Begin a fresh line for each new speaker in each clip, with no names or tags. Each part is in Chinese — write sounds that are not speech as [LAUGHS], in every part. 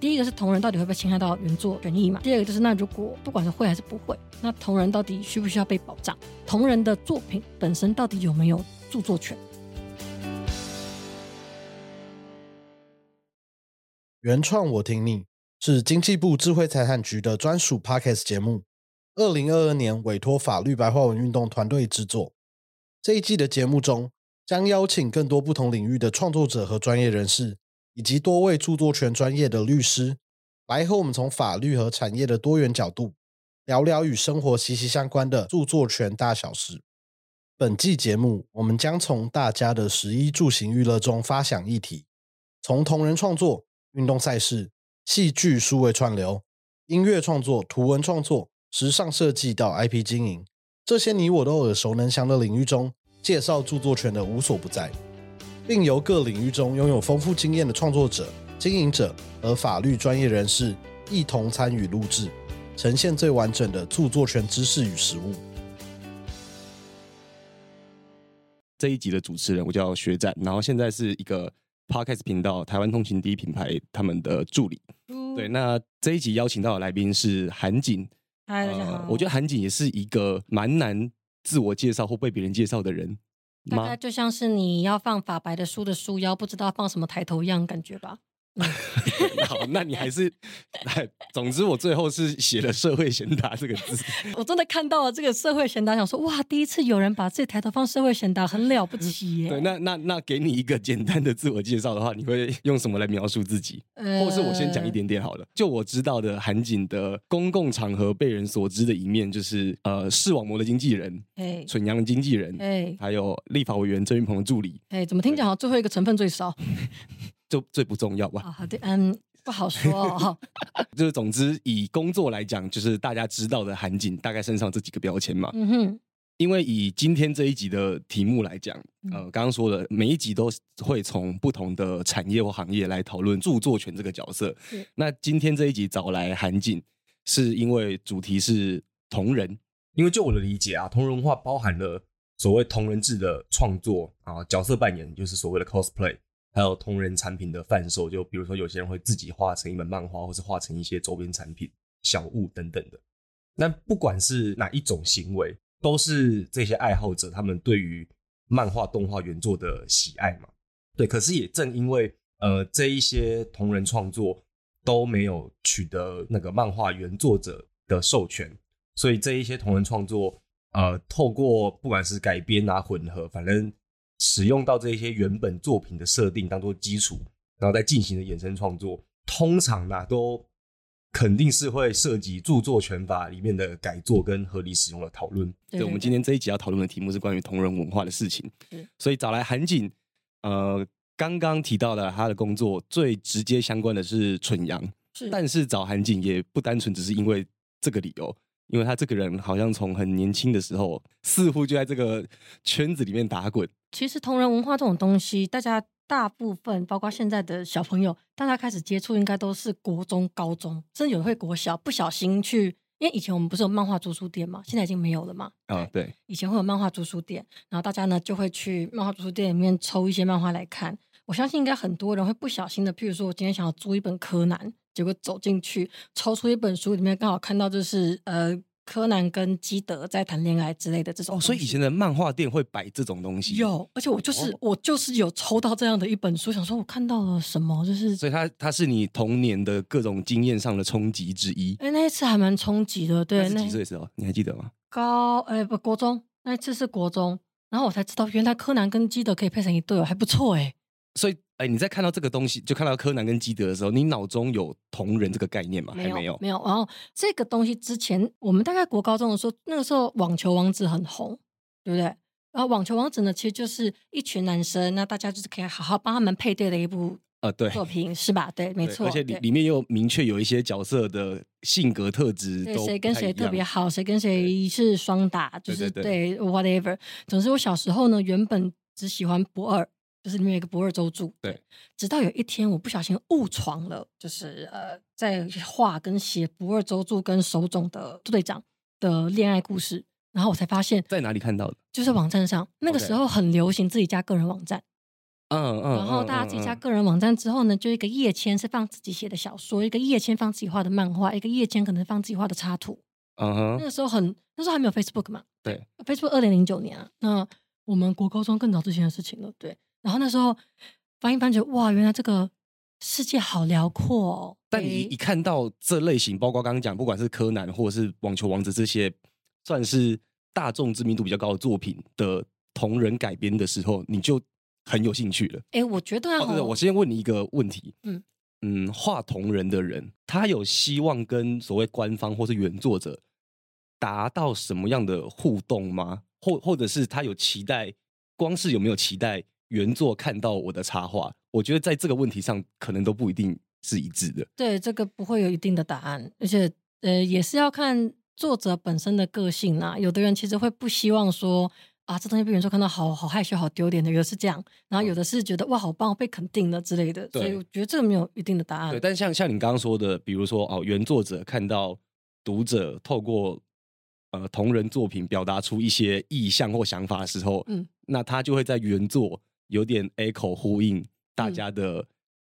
第一个是同人到底会不会侵害到原作权益嘛？第二个就是那如果不管是会还是不会，那同人到底需不需要被保障？同人的作品本身到底有没有著作权？
原创我听你是经济部智慧财产局的专属 Podcast 节目，二零二二年委托法律白话文运动团队制作。这一季的节目中，将邀请更多不同领域的创作者和专业人士，以及多位著作权专业的律师，来和我们从法律和产业的多元角度，聊聊与生活息息相关的著作权大小事。本季节目，我们将从大家的食衣住行娱乐中发想议题，从同人创作。运动赛事、戏剧、数位串流、音乐创作、图文创作、时尚设计到 IP 经营，这些你我都耳熟能详的领域中，介绍著作权的无所不在，并由各领域中拥有丰富经验的创作者、经营者和法律专业人士一同参与录制，呈现最完整的著作权知识与实务。
这一集的主持人我叫学展，然后现在是一个。Podcast 频道台湾通勤第一品牌他们的助理，对，那这一集邀请到的来宾是韩景。
嗨，大家好。
我觉得韩景也是一个蛮难自我介绍或被别人介绍的人，
大概就像是你要放法白的书的书腰，不知道放什么抬头一样感觉吧。[LAUGHS]
好，那你还是，[LAUGHS] 总之我最后是写了“社会贤达”这个字。[LAUGHS]
我真的看到了这个“社会贤达”，想说哇，第一次有人把自己抬头放“社会贤达”，很了不起耶。
对，那那那给你一个简单的自我介绍的话，你会用什么来描述自己？或是我先讲一点点好了。就我知道的，韩景的公共场合被人所知的一面，就是呃，视网膜的经纪人，哎，蠢羊的经纪人，哎，还有立法委员郑云鹏的助理。
哎，怎么听讲最后一个成分最少？
就最不重要吧？
好的，嗯，不好说。[LAUGHS]
就是总之，以工作来讲，就是大家知道的韩景，大概身上这几个标签嘛。嗯哼。因为以今天这一集的题目来讲，呃，刚刚说的每一集都会从不同的产业或行业来讨论著作权这个角色。那今天这一集找来韩景，是因为主题是同人。
因为就我的理解啊，同人文化包含了所谓同人志的创作啊，角色扮演就是所谓的 cosplay。还有同人产品的贩售，就比如说有些人会自己画成一本漫画，或是画成一些周边产品、小物等等的。那不管是哪一种行为，都是这些爱好者他们对于漫画、动画原作的喜爱嘛？对。可是也正因为呃这一些同人创作都没有取得那个漫画原作者的授权，所以这一些同人创作呃透过不管是改编啊、混合，反正。使用到这些原本作品的设定当做基础，然后再进行的衍生创作，通常呢都肯定是会涉及著作权法里面的改作跟合理使用的讨论。
对，我们今天这一集要讨论的题目是关于同人文化的事情，所以找来韩景。呃，刚刚提到的他的工作最直接相关的是蠢羊，
是，
但是找韩景也不单纯只是因为这个理由。因为他这个人好像从很年轻的时候，似乎就在这个圈子里面打滚。
其实同人文化这种东西，大家大部分包括现在的小朋友，大家开始接触应该都是国中、高中，甚至有的会国小，不小心去。因为以前我们不是有漫画租书店嘛，现在已经没有了嘛。
啊，对。
以前会有漫画租书店，然后大家呢就会去漫画租书店里面抽一些漫画来看。我相信应该很多人会不小心的，譬如说我今天想要租一本柯南。结果走进去，抽出一本书，里面刚好看到就是呃，柯南跟基德在谈恋爱之类的这种。
哦，所以以前的漫画店会摆这种东西。
有，而且我就是我就是有抽到这样的一本书，想说我看到了什么，就是。
所以它它是你童年的各种经验上的冲击之一。
哎，那一次还蛮冲击的，对。
那几岁时候？你还记得吗？
高哎不国中，那一次是国中，然后我才知道原来柯南跟基德可以配成一对哦，还不错哎。
所以，哎，你在看到这个东西，就看到柯南跟基德的时候，你脑中有同人这个概念吗？还没有，
没有。然后这个东西之前，我们大概国高中的时候，那个时候网球王子很红，对不对？然后网球王子呢，其实就是一群男生，那大家就是可以好好帮他们配对的一部
呃，对
作品是吧？对，没错。
而且里里面又明确有一些角色的性格特质，
对谁跟谁特别好，谁跟谁是双打，就是对 whatever。总之，我小时候呢，原本只喜欢不二。就是里面有一个不二周助，
对。
直到有一天，我不小心误闯了，就是呃，在画跟写不二周助跟手冢的队长的恋爱故事，然后我才发现，
在哪里看到的？
就是网站上，那个时候很流行自己家个人网站。嗯嗯，然后大家自己加个人网站之后呢，就一个页签是放自己写的小说，一个页签放自己画的漫画，一个页签可能放自己画的插图。嗯哼，那个时候很，那时候还没有 Facebook 嘛？
对
，Facebook 二零零九年啊，那我们国高中更早之前的事情了。对，然后那时候翻一翻，觉得哇，原来这个世界好辽阔哦。
但你一看到这类型，包括刚刚讲，不管是柯南或者是网球王子这些，算是大众知名度比较高的作品的同人改编的时候，你就。很有兴趣了，
哎，我觉得，
我先问你一个问题，嗯嗯，画同人的人，他有希望跟所谓官方或是原作者达到什么样的互动吗？或或者是他有期待？光是有没有期待原作看到我的插画？我觉得在这个问题上，可能都不一定是一致的。
对，这个不会有一定的答案，而且呃，也是要看作者本身的个性啊。有的人其实会不希望说。啊，这东西被原作看到，好好害羞，好丢脸的，有的是这样，然后有的是觉得哇，好棒，被肯定了之类的，所以我觉得这个没有一定的答案。
对，但像像你刚刚说的，比如说哦，原作者看到读者透过呃同人作品表达出一些意向或想法的时候，嗯，那他就会在原作有点 echo 呼应大家的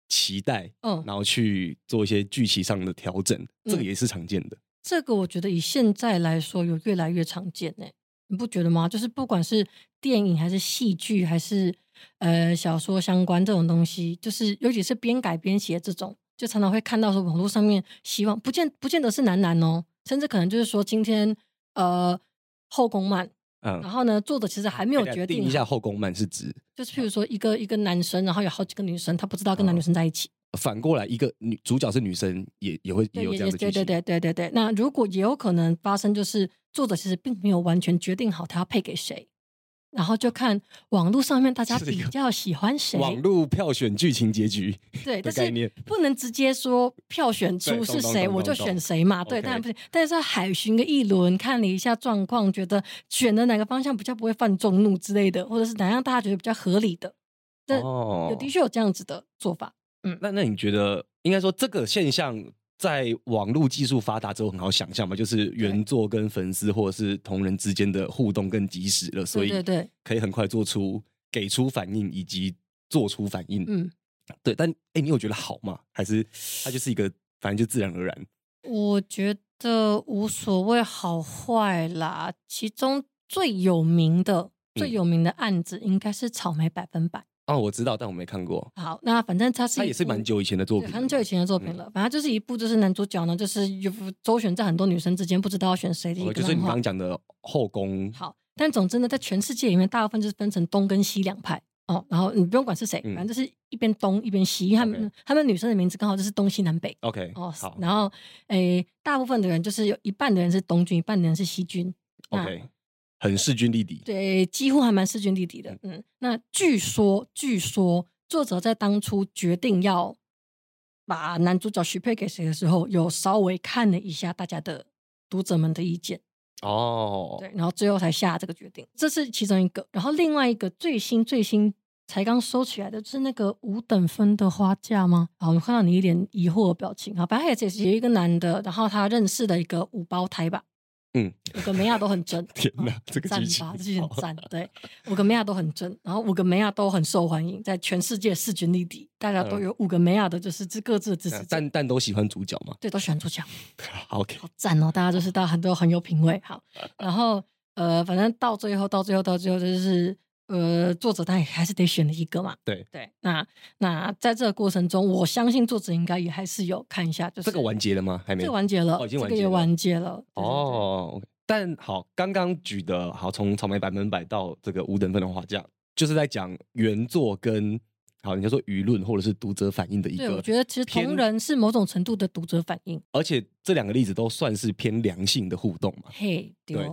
期待，嗯，然后去做一些剧情上的调整，这个也是常见的。
这个我觉得以现在来说，有越来越常见呢。你不觉得吗？就是不管是电影还是戏剧，还是呃小说相关这种东西，就是尤其是边改边写这种，就常常会看到说网络上面希望不见不见得是男男哦，甚至可能就是说今天呃后宫漫，嗯，然后呢作者其实还没有决定
一下后宫漫是指，
就是譬如说一个一个男生，然后有好几个女生，他不知道跟男女生在一起。
反过来，一个女主角是女生，也也会也有这样的
对对对对对对。那如果也有可能发生，就是作者其实并没有完全决定好他要配给谁，然后就看网络上面大家比较喜欢谁。
网络票选剧情结局，
对，但是不能直接说票选出是谁我就选谁嘛。对，当然不行。但是海巡个一轮，看了一下状况，觉得选的哪个方向比较不会犯众怒之类的，或者是哪样大家觉得比较合理的，这有的确有这样子的做法。
嗯，那那你觉得应该说这个现象在网络技术发达之后很好想象嘛？就是原作跟粉丝或者是同人之间的互动更及时了，所以
对对，
可以很快做出给出反应以及做出反应。嗯，对。但哎，你有觉得好吗？还是它就是一个反正就自然而然？
我觉得无所谓好坏啦。其中最有名的最有名的案子应该是草莓百分百。
哦，我知道，但我没看过。
好，那反正它是
它也是蛮久以前的作品，
很久以前的作品了。反正就是一部，就是男主角呢，就是有周旋在很多女生之间，不知道要选谁的一个
就是你刚刚讲的后宫。
好，但总之呢，在全世界里面，大部分就是分成东跟西两派哦。然后你不用管是谁，反正就是一边东一边西，因为他们他们女生的名字刚好就是东西南北。
OK，哦
好。然后诶，大部分的人就是有一半的人是东军，一半的人是西军。
OK。很势均力敌，
对，几乎还蛮势均力敌的。嗯，那据说，据说作者在当初决定要把男主角许配给谁的时候，有稍微看了一下大家的读者们的意见。哦，对，然后最后才下这个决定。这是其中一个，然后另外一个最新最新才刚收起来的，是那个五等分的花架吗？好，我们看到你一脸疑惑的表情。啊，反正也是有一个男的，然后他认识的一个五胞胎吧。嗯，五个梅亚都很真，[LAUGHS]
天哪，这个
赞吧，这剧很赞。对，五个梅亚都很真，然后五个梅亚都很受欢迎，在全世界势均力敌，大家都有五个梅亚的，就是这各自的支持。
但但都喜欢主角嘛？
对，都喜欢主角。[LAUGHS]
OK，
好赞哦！大家就是大家很多很有品味。好，然后呃，反正到最后，到最后，到最后就是。呃，作者他也还是得选了一个嘛。
对
对，那那在这个过程中，我相信作者应该也还是有看一下，就是
这个完结了吗？还没，
这个完结了，
已经
完结了。完结了。
哦，但好，刚刚举的好，从草莓百分百到这个五等分的画架，就是在讲原作跟好，你就说舆论或者是读者反应的一个。
对，我觉得其实同人是某种程度的读者反应，
而且这两个例子都算是偏良性的互动嘛。
嘿，对。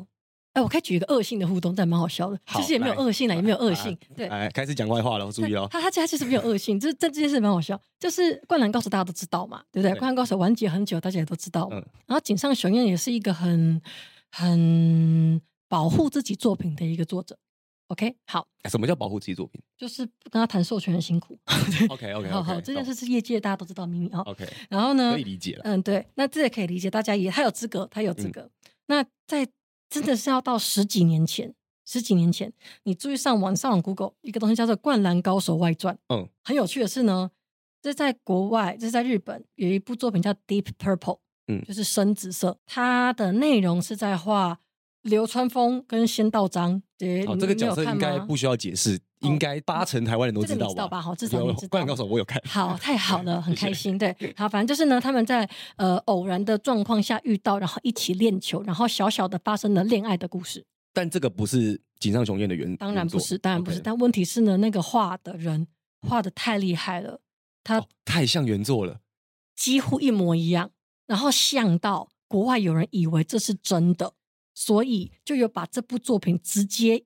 哎，我可以举一个恶性的互动，但蛮好笑的。其实也没有恶性了，也没有恶性。对，
哎，开始讲坏话了，我注意哦。
他他其实其实没有恶性，这这这件事蛮好笑。就是《灌篮高手》，大家都知道嘛，对不对？《灌篮高手》完结很久，大家也都知道。嗯。然后井上雄彦也是一个很很保护自己作品的一个作者。OK，好。
什么叫保护自己作品？
就是不跟他谈授权很辛苦。[LAUGHS]
OK OK。
好好，这件事是业界大家都知道秘密哦。
OK。
然后呢？
可以理解了。
嗯，对，那这也可以理解，大家也他有资格，他有资格。那在。真的是要到十几年前，十几年前，你注意上网上网 Google 一个东西叫做《灌篮高手外传》。嗯，很有趣的是呢，这在国外，这在日本有一部作品叫《Deep Purple》，嗯，就是深紫色。它的内容是在画流川枫跟仙道章。对，
哦，这个角色应该不需要解释，应该八成台湾人都知道
吧？好，至少你知道。
灌篮高手我有看。
好，太好了，很开心。对，好，反正就是呢，他们在呃偶然的状况下遇到，然后一起练球，然后小小的发生了恋爱的故事。
但这个不是井上雄彦的原，
当然不是，当然不是。但问题是呢，那个画的人画的太厉害了，他
太像原作了，
几乎一模一样，然后像到国外有人以为这是真的，所以就有把这部作品直接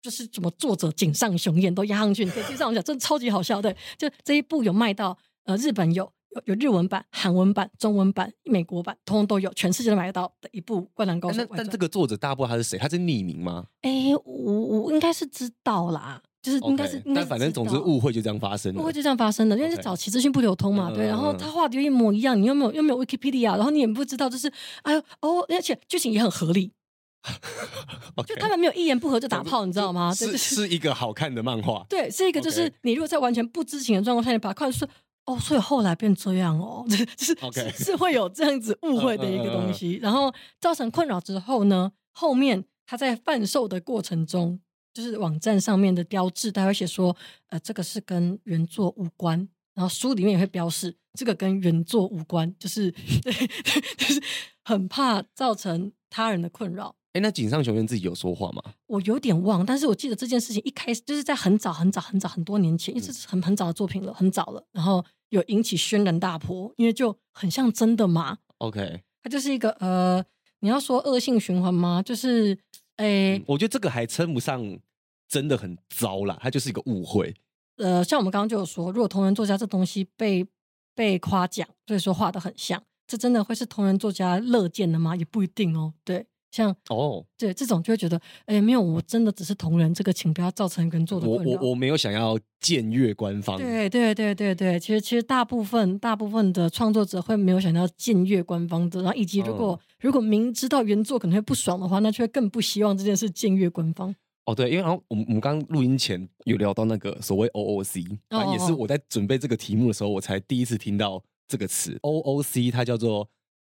就是什么作者井上雄彦都压上去，你可以去上讲，真的超级好笑。对，就这一部有卖到呃日本有。有有日文版、韩文版、中文版、美国版，通通都有，全世界都买得到的一部《灌篮高手》。
但但这个作者大家不知道他是谁，他是匿名吗？
哎，我我应该是知道啦，就是应该是，
但反正总之误会就这样发生了，
误会就这样发生了，因为是早期资讯不流通嘛，对。然后他画的又一模一样，你又没有又没有 Wikipedia，然后你也不知道，就是哎呦哦，而且剧情也很合理，[LAUGHS] 就他们没有一言不合就打炮，你知道吗？
是是一个好看的漫画，
对，是一个就是你如果在完全不知情的状况下，你把它看是。哦，所以后来变这样哦，[LAUGHS] 就是是是会有这样子误会的一个东西，然后造成困扰之后呢，后面他在贩售的过程中，就是网站上面的标志，他会写说，呃，这个是跟原作无关，然后书里面也会标示这个跟原作无关，就是 [LAUGHS] 对，就是很怕造成他人的困扰。
哎，那井上雄彦自己有说话吗？
我有点忘，但是我记得这件事情一开始就是在很早很早很早很多年前，因为这是很很早的作品了，很早了，然后。有引起轩然大波，因为就很像真的嘛。
OK，
它就是一个呃，你要说恶性循环吗？就是，诶，
我觉得这个还称不上真的很糟啦，它就是一个误会。
呃，像我们刚刚就有说，如果同人作家这东西被被夸奖，所以说画的很像，这真的会是同人作家乐见的吗？也不一定哦。对。像哦，对这种就会觉得，哎，没有，我真的只是同人，这个请不要造成跟作的
困扰。我我我没有想要僭越官方。
对对对对对，其实其实大部分大部分的创作者会没有想要僭越官方的，然后以及如果如果明知道原作可能会不爽的话，那却更不希望这件事僭越官方。
哦，对，因为然后我们我们刚录音前有聊到那个所谓 OOC，也是我在准备这个题目的时候，我才第一次听到这个词 OOC，它叫做。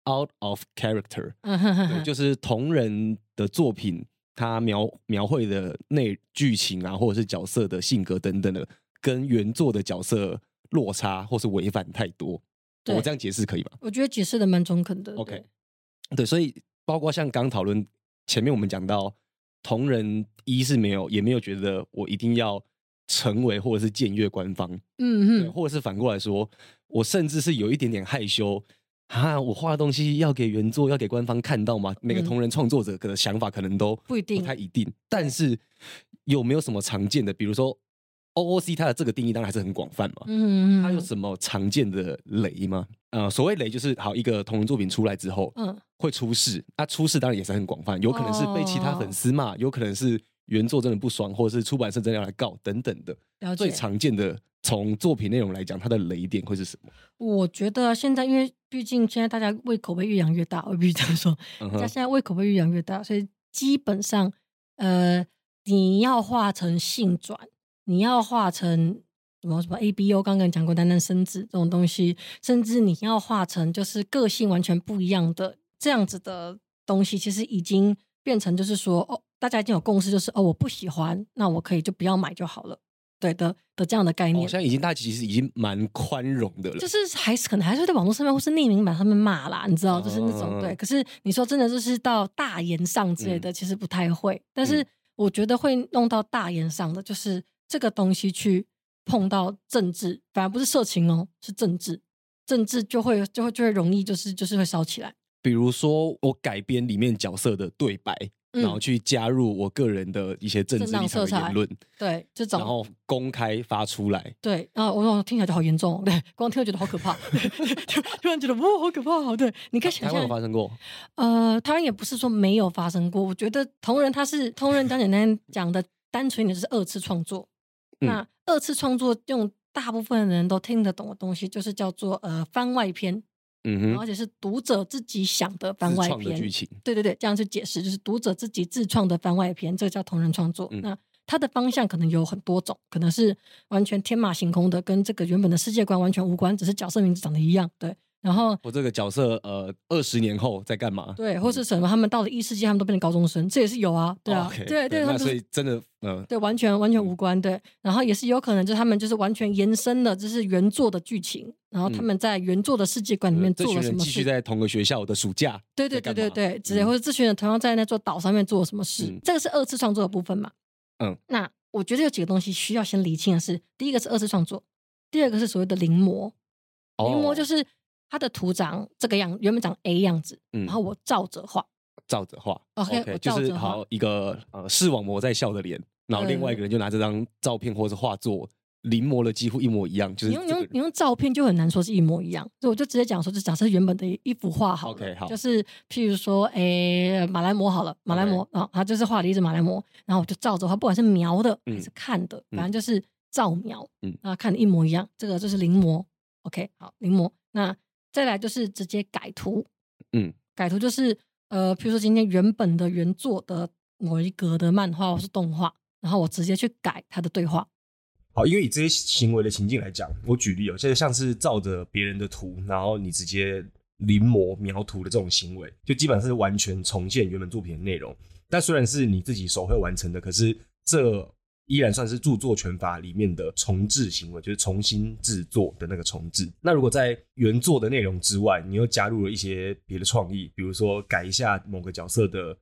Out of character，对，就是同人的作品，它描描绘的内剧情啊，或者是角色的性格等等的，跟原作的角色落差或是违反太多。我这样解释可以吗？
我觉得解释的蛮中肯的。
OK，对，所以包括像刚讨论前面我们讲到，同人一是没有，也没有觉得我一定要成为或者是僭越官方，嗯嗯，或者是反过来说，我甚至是有一点点害羞。啊，我画的东西要给原作、要给官方看到吗？每个同人创作者的想法可能都
不一定，
不太一定。但是有没有什么常见的？比如说 OOC，它的这个定义当然还是很广泛嘛。嗯嗯它有什么常见的雷吗？呃，所谓雷就是好一个同人作品出来之后，嗯，会出事。那出事当然也是很广泛，有可能是被其他粉丝骂，有可能是原作真的不爽，或者是出版社真的要来告等等的。最常见的。从作品内容来讲，它的雷点会是什么？
我觉得现在，因为毕竟现在大家胃口被越养越大，我必须这样说，大家现在胃口被越养越大，所以基本上，呃，你要画成性转，你要画成什么什么 A B U，刚刚讲过单单生子这种东西，甚至你要画成就是个性完全不一样的这样子的东西，其实已经变成就是说，哦，大家已经有共识，就是哦，我不喜欢，那我可以就不要买就好了。对的的这样的概念，
好像已经大家其实已经蛮宽容的了。
就是还是可能还是会在网络上面或是匿名版上面骂啦，你知道，就是那种对。可是你说真的，就是到大言上之类的，其实不太会。但是我觉得会弄到大言上的，就是这个东西去碰到政治，反而不是色情哦，是政治，政治就会就会就会容易就是就是会烧起来。
比如说我改编里面角色的对白。然后去加入我个人的一些政治立场言论，
对这种，
然后公开发出来，
对啊，我听起来就好严重，对，光听就觉得好可怕，[LAUGHS] 就突然觉得哇，好可怕，好对，你可以想象，
有发生过，
呃，当然也不是说没有发生过，我觉得同人他是同人，讲简单讲的，单纯一点就是二次创作，那二次创作用大部分人都听得懂的东西，就是叫做呃番外篇。嗯哼，而且是读者自己想的番外篇
剧情。
对对对，这样去解释就是读者自己自创的番外篇，这个叫同人创作。那它的方向可能有很多种，可能是完全天马行空的，跟这个原本的世界观完全无关，只是角色名字长得一样。对。然后
我这个角色，呃，二十年后在干嘛？
对，或是什么？他们到了异世界，他们都变成高中生，这也是有啊，对啊，对对，
那所以真的，嗯，
对，完全完全无关，对。然后也是有可能，就是他们就是完全延伸了，就是原作的剧情，然后他们在原作的世界观里面做了什么？
继续在同个学校的暑假，
对对对对对，直接，或者这群人同样在那座岛上面做了什么事？这个是二次创作的部分嘛？嗯，那我觉得有几个东西需要先理清的是，第一个是二次创作，第二个是所谓的临摹，临摹就是。它的图长这个样，原本长 A 样子，然后我照着画，
照着画
，OK，
就是好一个呃视网膜在笑的脸，然后另外一个人就拿这张照片或者画作临摹了几乎一模一样，就是
你用你用你用照片就很难说是一模一样，所以我就直接讲说，就假设原本的一幅画好
，OK，好，
就。是譬如说，诶，马来貘好了，马来貘啊，他就是画了一只马来貘，然后我就照着画，不管是描的还是看的，反正就是照描，嗯，啊，看的一模一样，这个就是临摹，OK，好，临摹，那。再来就是直接改图，嗯，改图就是呃，比如说今天原本的原作的某一格的漫画或是动画，然后我直接去改它的对话。
好，因为以这些行为的情境来讲，我举例哦，现在像是照着别人的图，然后你直接临摹描图的这种行为，就基本上是完全重现原本作品的内容。但虽然是你自己手绘完成的，可是这。依然算是著作权法里面的重置行为，就是重新制作的那个重置。那如果在原作的内容之外，你又加入了一些别的创意，比如说改一下某个角色的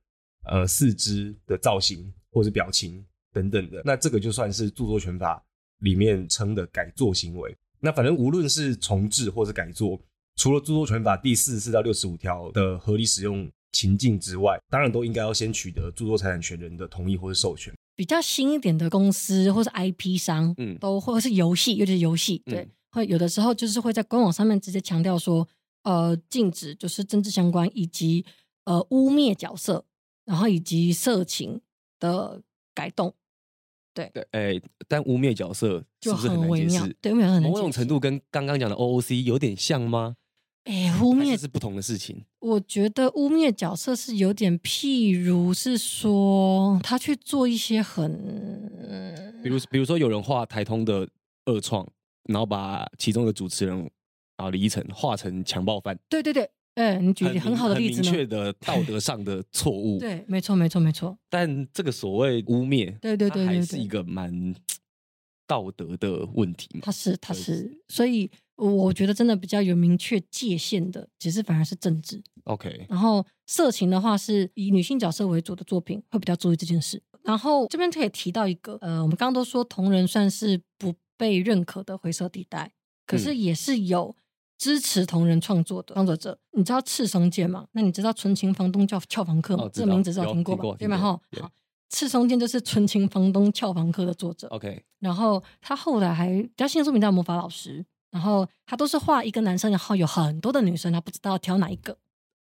呃四肢的造型或者表情等等的，那这个就算是著作权法里面称的改作行为。那反正无论是重置或者改作，除了著作权法第四十四到六十五条的合理使用情境之外，当然都应该要先取得著作财产权人的同意或者授权。
比较新一点的公司或是 IP 商，嗯，都或者是游戏，尤其是游戏，对，会有的时候就是会在官网上面直接强调说，呃，禁止就是政治相关以及呃污蔑角色，然后以及色情的改动，对
对，哎，但污蔑角色
就
很
微妙，对，
某种程度跟刚刚讲的 OOC 有点像吗？
哎，污蔑
是不同的事情。
我觉得污蔑角色是有点，譬如是说他去做一些很，
比如比如说有人画台通的恶创，然后把其中的主持人啊李依晨画成强暴犯。
对对对，哎，你举很好的例子
明确的 [LAUGHS] 道德上的错误。
对，没错没错没错。
但这个所谓污蔑，
对对对，
还是一个蛮 [TSK] 道德的问题嘛。
他是他是，所以。我觉得真的比较有明确界限的，其实反而是政治。
OK，
然后色情的话是以女性角色为主的作品会比较注意这件事。然后这边可以提到一个，呃，我们刚刚都说同人算是不被认可的灰色地带，可是也是有支持同人创作的创作者。你知道赤松健吗？那你知道纯情房东叫俏房客吗？这个名字知道听过吧？对吗？哈，好，赤松健就是纯情房东俏房客的作者。
OK，
然后他后来还比较新的作品叫魔法老师。然后他都是画一个男生，然后有很多的女生，他不知道挑哪一个。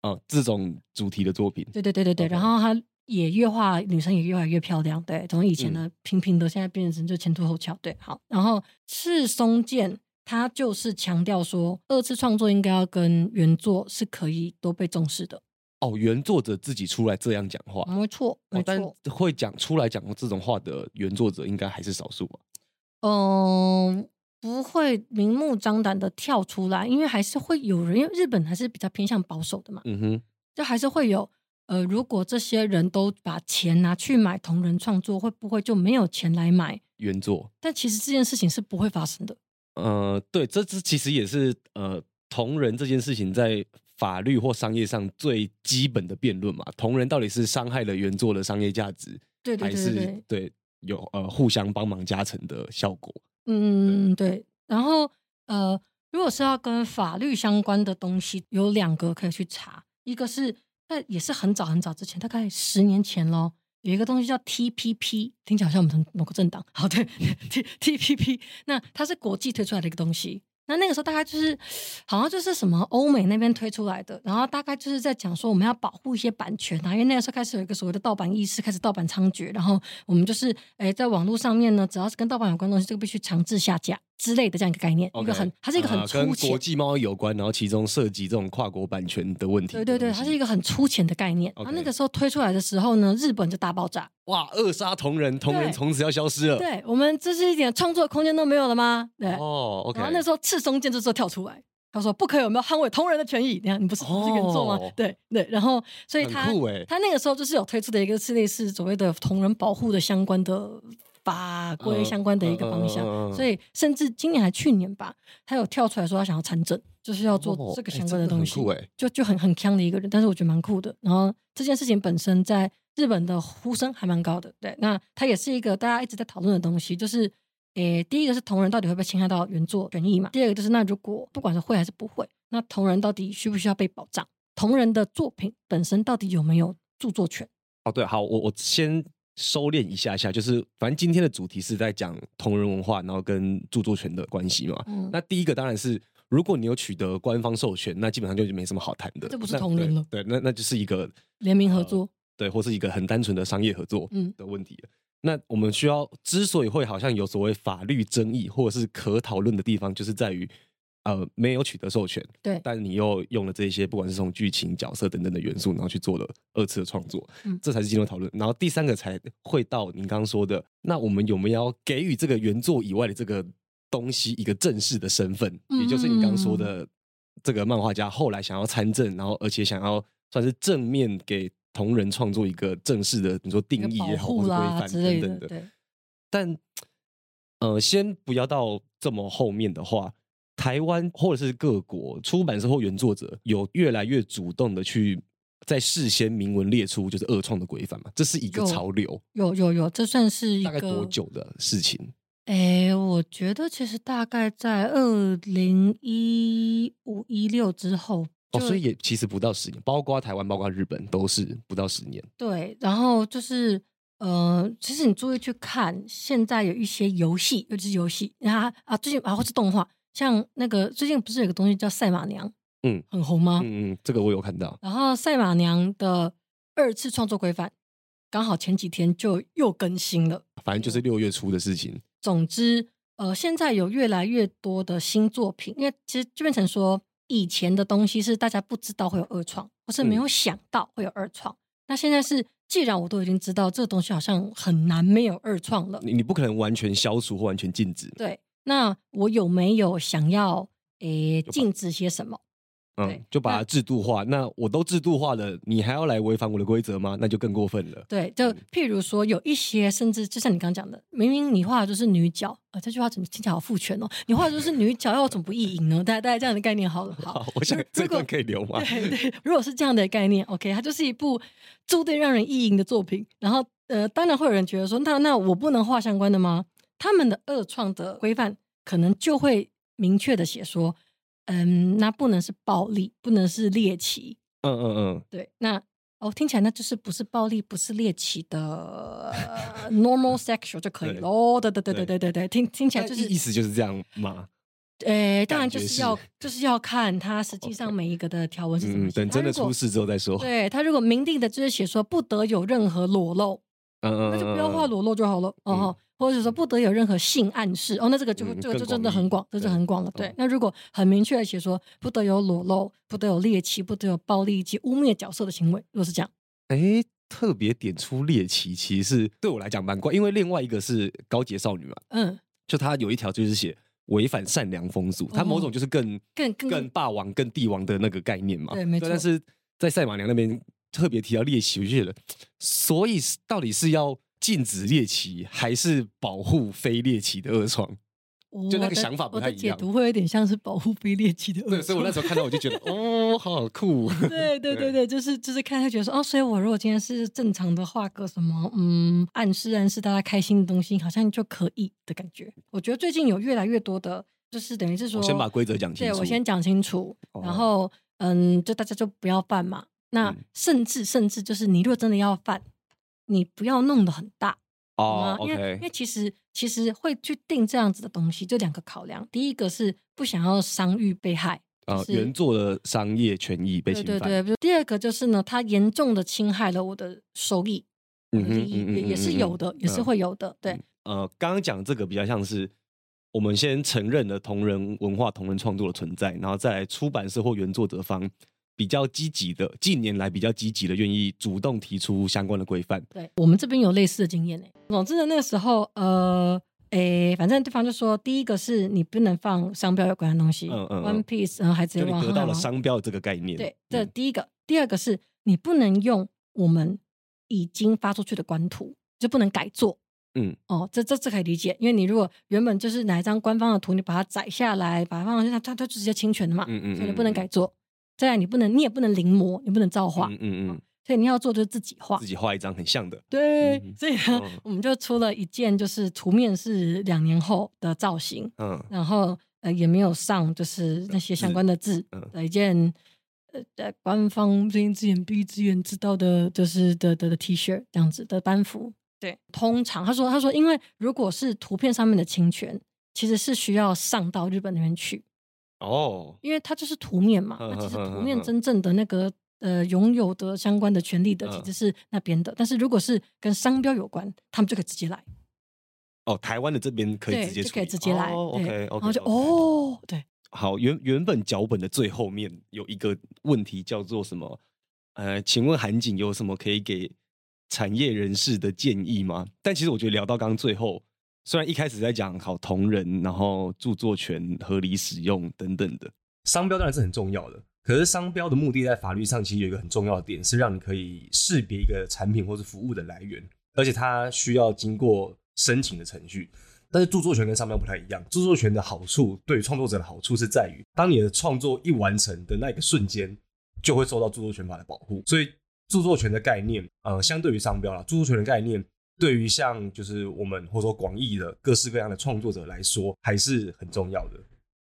哦，这种主题的作品。
对对对对对。然后他也越画女生也越来越漂亮，对，从以前的平平的，现在变成就前凸后翘，对，好。然后赤松健他就是强调说，二次创作应该要跟原作是可以都被重视的。
哦，原作者自己出来这样讲话，
没错，没错。
会讲出来讲这种话的原作者，应该还是少数吧？
嗯。不会明目张胆的跳出来，因为还是会有人，因为日本还是比较偏向保守的嘛。嗯哼，就还是会有，呃，如果这些人都把钱拿去买同人创作，会不会就没有钱来买
原作？
但其实这件事情是不会发生的。
呃，对，这这其实也是呃同人这件事情在法律或商业上最基本的辩论嘛。同人到底是伤害了原作的商业价值，
对对对，
还是对有呃互相帮忙加成的效果？
嗯，对。然后，呃，如果是要跟法律相关的东西，有两个可以去查。一个是，那也是很早很早之前，大概十年前咯，有一个东西叫 TPP，听起来好像我们某个政党。好，对，[LAUGHS] T TPP，那它是国际推出来的一个东西。那那个时候大概就是，好像就是什么欧美那边推出来的，然后大概就是在讲说我们要保护一些版权啊，因为那个时候开始有一个所谓的盗版意识，开始盗版猖獗，然后我们就是诶在网络上面呢，只要是跟盗版有关的东西，这个必须强制下架。之类的这样一个概念，一个很，它是一个很粗
浅，国际贸易有关，然后其中涉及这种跨国版权的问题。
对对对，它是一个很粗浅的概念。它那个时候推出来的时候呢，日本就大爆炸，
哇，扼杀同人，同人从此要消失了。
对我们这是一点创作空间都没有了吗？对
哦，OK。
然后那时候赤松健这时候跳出来。他说：“不可以，有没有捍卫同人的权益？你看，你不是不是原作吗？对对。然后，所以他他那个时候就是有推出的一个是类似所谓的同人保护的相关的法规相关的一个方向。所以，甚至今年还去年吧，他有跳出来说他想要参政，就是要做这个相关的东西。就就很很强的一个人，但是我觉得蛮酷的。然后这件事情本身在日本的呼声还蛮高的。对，那他也是一个大家一直在讨论的东西，就是。”诶，第一个是同人到底会不会侵害到原作权益嘛？第二个就是那如果不管是会还是不会，那同人到底需不需要被保障？同人的作品本身到底有没有著作权？
哦，对，好，我我先收敛一下下，就是反正今天的主题是在讲同人文化，然后跟著作权的关系嘛。嗯，那第一个当然是如果你有取得官方授权，那基本上就没什么好谈的，
这不是同人了。
对，那那就是一个
联名合作，
对，或是一个很单纯的商业合作嗯的问题了。那我们需要之所以会好像有所谓法律争议或者是可讨论的地方，就是在于，呃，没有取得授权，
对，
但你又用了这些不管是从剧情、角色等等的元素，然后去做了二次的创作，嗯，这才是进入讨论。然后第三个才会到您刚刚说的，那我们有没有给予这个原作以外的这个东西一个正式的身份？也就是你刚刚说的这个漫画家后来想要参政，然后而且想要算是正面给。同人创作一个正式的，你说定义也好，或者规范等等的。但呃，先不要到这么后面的话，台湾或者是各国出版社或原作者有越来越主动的去在事先明文列出就是二创的规范嘛？这是一个潮流。
有有有，这算是
大概多久的事情？
哎，我觉得其实大概在二零一五一六之后。
哦，所以也其实不到十年，包括台湾、包括日本都是不到十年。
对，然后就是呃，其实你注意去看，现在有一些游戏，尤其是游戏啊啊，最近啊或是动画，像那个最近不是有个东西叫赛马娘，嗯，很红吗？
嗯嗯，这个我有看到。
然后赛马娘的二次创作规范，刚好前几天就又更新了，
反正就是六月初的事情。
总之，呃，现在有越来越多的新作品，因为其实就变成说。以前的东西是大家不知道会有二创，或是没有想到会有二创。那现在是，既然我都已经知道这个东西好像很难没有二创了，
你你不可能完全消除或完全禁止。
对，那我有没有想要诶禁止些什么？
嗯，就把它制度化。那我都制度化了，你还要来违反我的规则吗？那就更过分了。
对，就譬如说有一些，甚至就像你刚刚讲的，明明你画的就是女角，啊，这句话怎么听起来好父权哦？你画的就是女角，要怎么不意淫呢？大家大家这样的概念好了。好，
我想这个可以留吗？
对对，如果是这样的概念，OK，它就是一部注定让人意淫的作品。然后呃，当然会有人觉得说，那那我不能画相关的吗？他们的二创的规范可能就会明确的写说。嗯，那不能是暴力，不能是猎奇。
嗯嗯嗯，
对。那哦，听起来那就是不是暴力，不是猎奇的 [LAUGHS] normal sexual 就可以了。哦，对对对对对对对，听听起来就是
意思就是这样吗？
诶，当然就是要就是要看它实际上每一个的条文是怎么。
等真的出事之后再说。
对他如果明定的就是写说不得有任何裸露，嗯嗯，那就不要画裸露就好了。哦。或者说不得有任何性暗示哦，那这个就这个就真的很广，这就很广了。对，那如果很明确的写说不得有裸露，不得有猎奇，不得有暴力以及污蔑角色的行为，如果是这样，
哎，特别点出猎奇，其实对我来讲蛮怪，因为另外一个是高洁少女嘛，嗯，就他有一条就是写违反善良风俗，他某种就是更
更
更霸王、更帝王的那个概念嘛，
对，没错。
但是在赛马娘那边特别提到猎奇，我就觉得，所以到底是要。禁止猎奇还是保护非猎奇的恶创？就那个想法不太一样。
解读会有点像是保护非猎奇的。
对，所以我那时候看到我就觉得，哦，好酷。[LAUGHS]
对对对对，就是就是看他觉得说，哦，所以我如果今天是正常的画个什么，嗯，暗示暗示大家开心的东西，好像就可以的感觉。我觉得最近有越来越多的，就是等于是说，
先把规则讲清楚。
对我先讲清楚，然后嗯，就大家就不要犯嘛。那甚至甚至就是你如果真的要犯。你不要弄得很大
哦，
因为因为其实其实会去定这样子的东西，就两个考量。第一个是不想要伤愈被害，
啊，原作的商业权益被侵
犯。对对对，第二个就是呢，它严重的侵害了我的收益，利益也也是有的，也是会有的。对，
呃，刚刚讲这个比较像是
我们先承认了同人文化、同人创作的存在，然后再来出版社或原作者方比较积极的，近年来比较积极的，愿意主动提出相关的规范。
对我们这边有类似的经验呢。总之呢，那个时候，呃，诶，反正对方就说，第一个是你不能放商标有关的东西，嗯嗯，One Piece，然后海贼王，
得到了商标这个概念。
对，这第一个，第二个是你不能用我们已经发出去的官图，就不能改做。嗯，哦，这这这可以理解，因为你如果原本就是哪一张官方的图，你把它载下来，把它放上去，它它它就直接侵权的嘛，嗯嗯，所以你不能改做。再来，你不能，你也不能临摹，你不能造画，嗯嗯嗯，所以你要做就是自己画，
自己画一张很像的。
对，所以呢，我们就出了一件，就是图面是两年后的造型，嗯，然后呃也没有上就是那些相关的字的一件呃官方睁一只眼闭一只眼知道的，就是的的的 T 恤这样子的班服。对，通常他说他说，因为如果是图片上面的侵权，其实是需要上到日本那边去哦，因为它就是图面嘛，那其实图面真正的那个呃拥有的相关的权利的其实是那边的，但是如果是跟商标有关，他们就可以直接来。
哦，台湾的这边可以直接
就可以直接来
，OK 然后
就哦，对，
好，原原本脚本的最后面有一个问题叫做什么？呃，请问韩景有什么可以给？产业人士的建议吗？但其实我觉得聊到刚刚最后，虽然一开始在讲好同人，然后著作权合理使用等等的，
商标当然是很重要的。可是商标的目的在法律上其实有一个很重要的点，是让你可以识别一个产品或是服务的来源，而且它需要经过申请的程序。但是著作权跟商标不太一样，著作权的好处对创作者的好处是在于，当你的创作一完成的那个瞬间，就会受到著作权法的保护，所以。著作权的概念，呃，相对于商标啦，著作权的概念对于像就是我们或者说广义的各式各样的创作者来说，还是很重要的。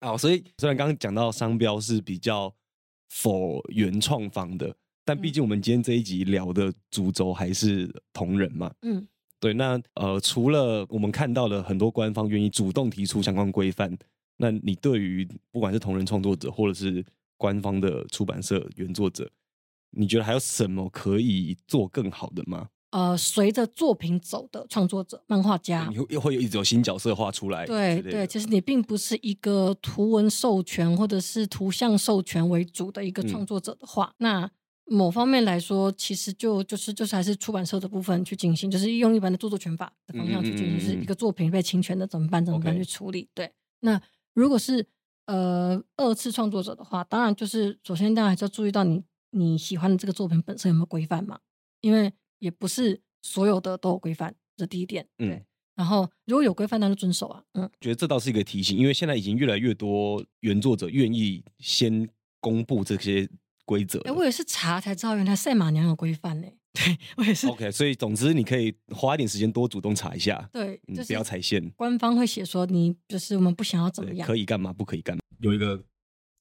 好，所以虽然刚刚讲到商标是比较否原创方的，但毕竟我们今天这一集聊的主轴还是同人嘛。嗯，对。那呃，除了我们看到了很多官方愿意主动提出相关规范，那你对于不管是同人创作者或者是官方的出版社原作者，你觉得还有什么可以做更好的吗？
呃，随着作品走的创作者、漫画家，
又会有一直有新角色画出来。
对对，其实你并不是一个图文授权或者是图像授权为主的一个创作者的话，那某方面来说，其实就就是就是还是出版社的部分去进行，就是用一般的著作权法的方向去进行，是一个作品被侵权的怎么办？怎么办去处理？对，那如果是呃二次创作者的话，当然就是首先大家还是要注意到你。你喜欢的这个作品本身有没有规范嘛？因为也不是所有的都有规范，这第一点。嗯，然后如果有规范，那就遵守啊。嗯，
觉得这倒是一个提醒，因为现在已经越来越多原作者愿意先公布这些规则。
哎，我也是查才知道，原来赛马娘有规范呢。[LAUGHS] 对我也是。
OK，所以总之你可以花一点时间多主动查一下。
对，
就是不要踩线。
官方会写说你就是我们不想要怎么样，
可以干嘛，不可以干嘛，
有一个。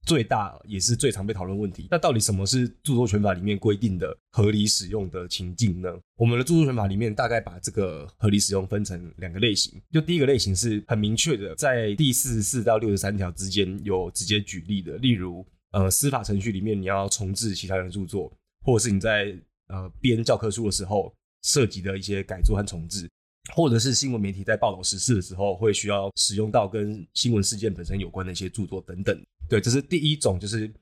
最大也是最常被讨论问题。那到底什么是著作权法里面规定的合理使用的情境呢？我们的著作权法里面大概把这个合理使用分成两个类型。就第一个类型是很明确的，在第四十四到六十三条之间有直接举例的，例如呃司法程序里面你要重置其他人的著作，或者是你在呃编教科书的时候涉及的一些改作和重置，或者是新闻媒体在报道时事的时候会需要使用到跟新闻事件本身有关的一些著作等等。对，这是第一种，就是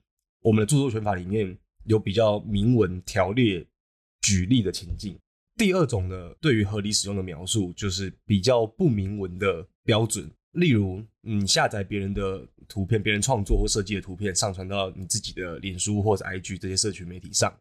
我们的著作权法里面有比较明文条列举例的情境。第二种呢，对于合理使用的描述，就是比较不明文的标准。例如，你下载别人的图片，别人创作或设计的图片，上传到你自己的脸书或者 IG 这些社群媒体上，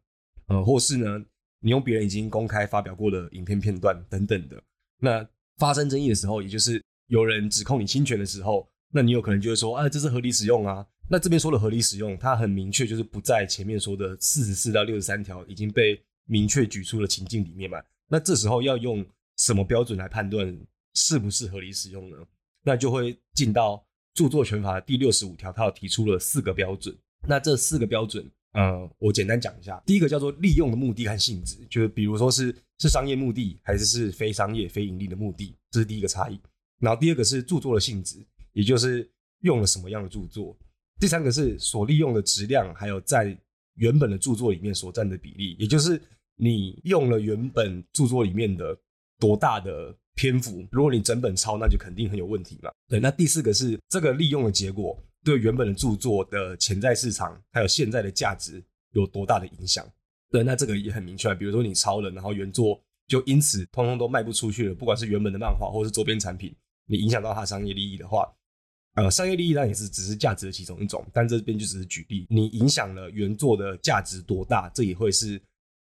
呃，或是呢，你用别人已经公开发表过的影片片段等等的。那发生争议的时候，也就是有人指控你侵权的时候，那你有可能就会说，啊，这是合理使用啊。那这边说的合理使用，它很明确，就是不在前面说的四十四到六十三条已经被明确举出了情境里面嘛？那这时候要用什么标准来判断是不是合理使用呢？那就会进到著作权法第六十五条，它有提出了四个标准。那这四个标准，呃，我简单讲一下。第一个叫做利用的目的和性质，就是比如说是是商业目的还是是非商业、非盈利的目的，这是第一个差异。然后第二个是著作的性质，也就是用了什么样的著作。第三个是所利用的质量，还有在原本的著作里面所占的比例，也就是你用了原本著作里面的多大的篇幅，如果你整本抄，那就肯定很有问题嘛。对，那第四个是这个利用的结果对原本的著作的潜在市场还有现在的价值有多大的影响？对，那这个也很明确，比如说你抄了，然后原作就因此通通都卖不出去了，不管是原本的漫画或是周边产品，你影响到它商业利益的话，呃，商业利益当然也是只是价值的其中一种，但这边就只是举例，你影响了原作的价值多大，这也会是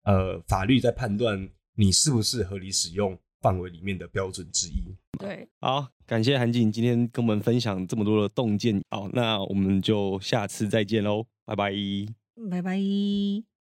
呃法律在判断你是不是合理使用。范围里面的标准之一。
对，
好，感谢韩景今天跟我们分享这么多的洞见。好，那我们就下次再见喽，拜拜，
拜拜。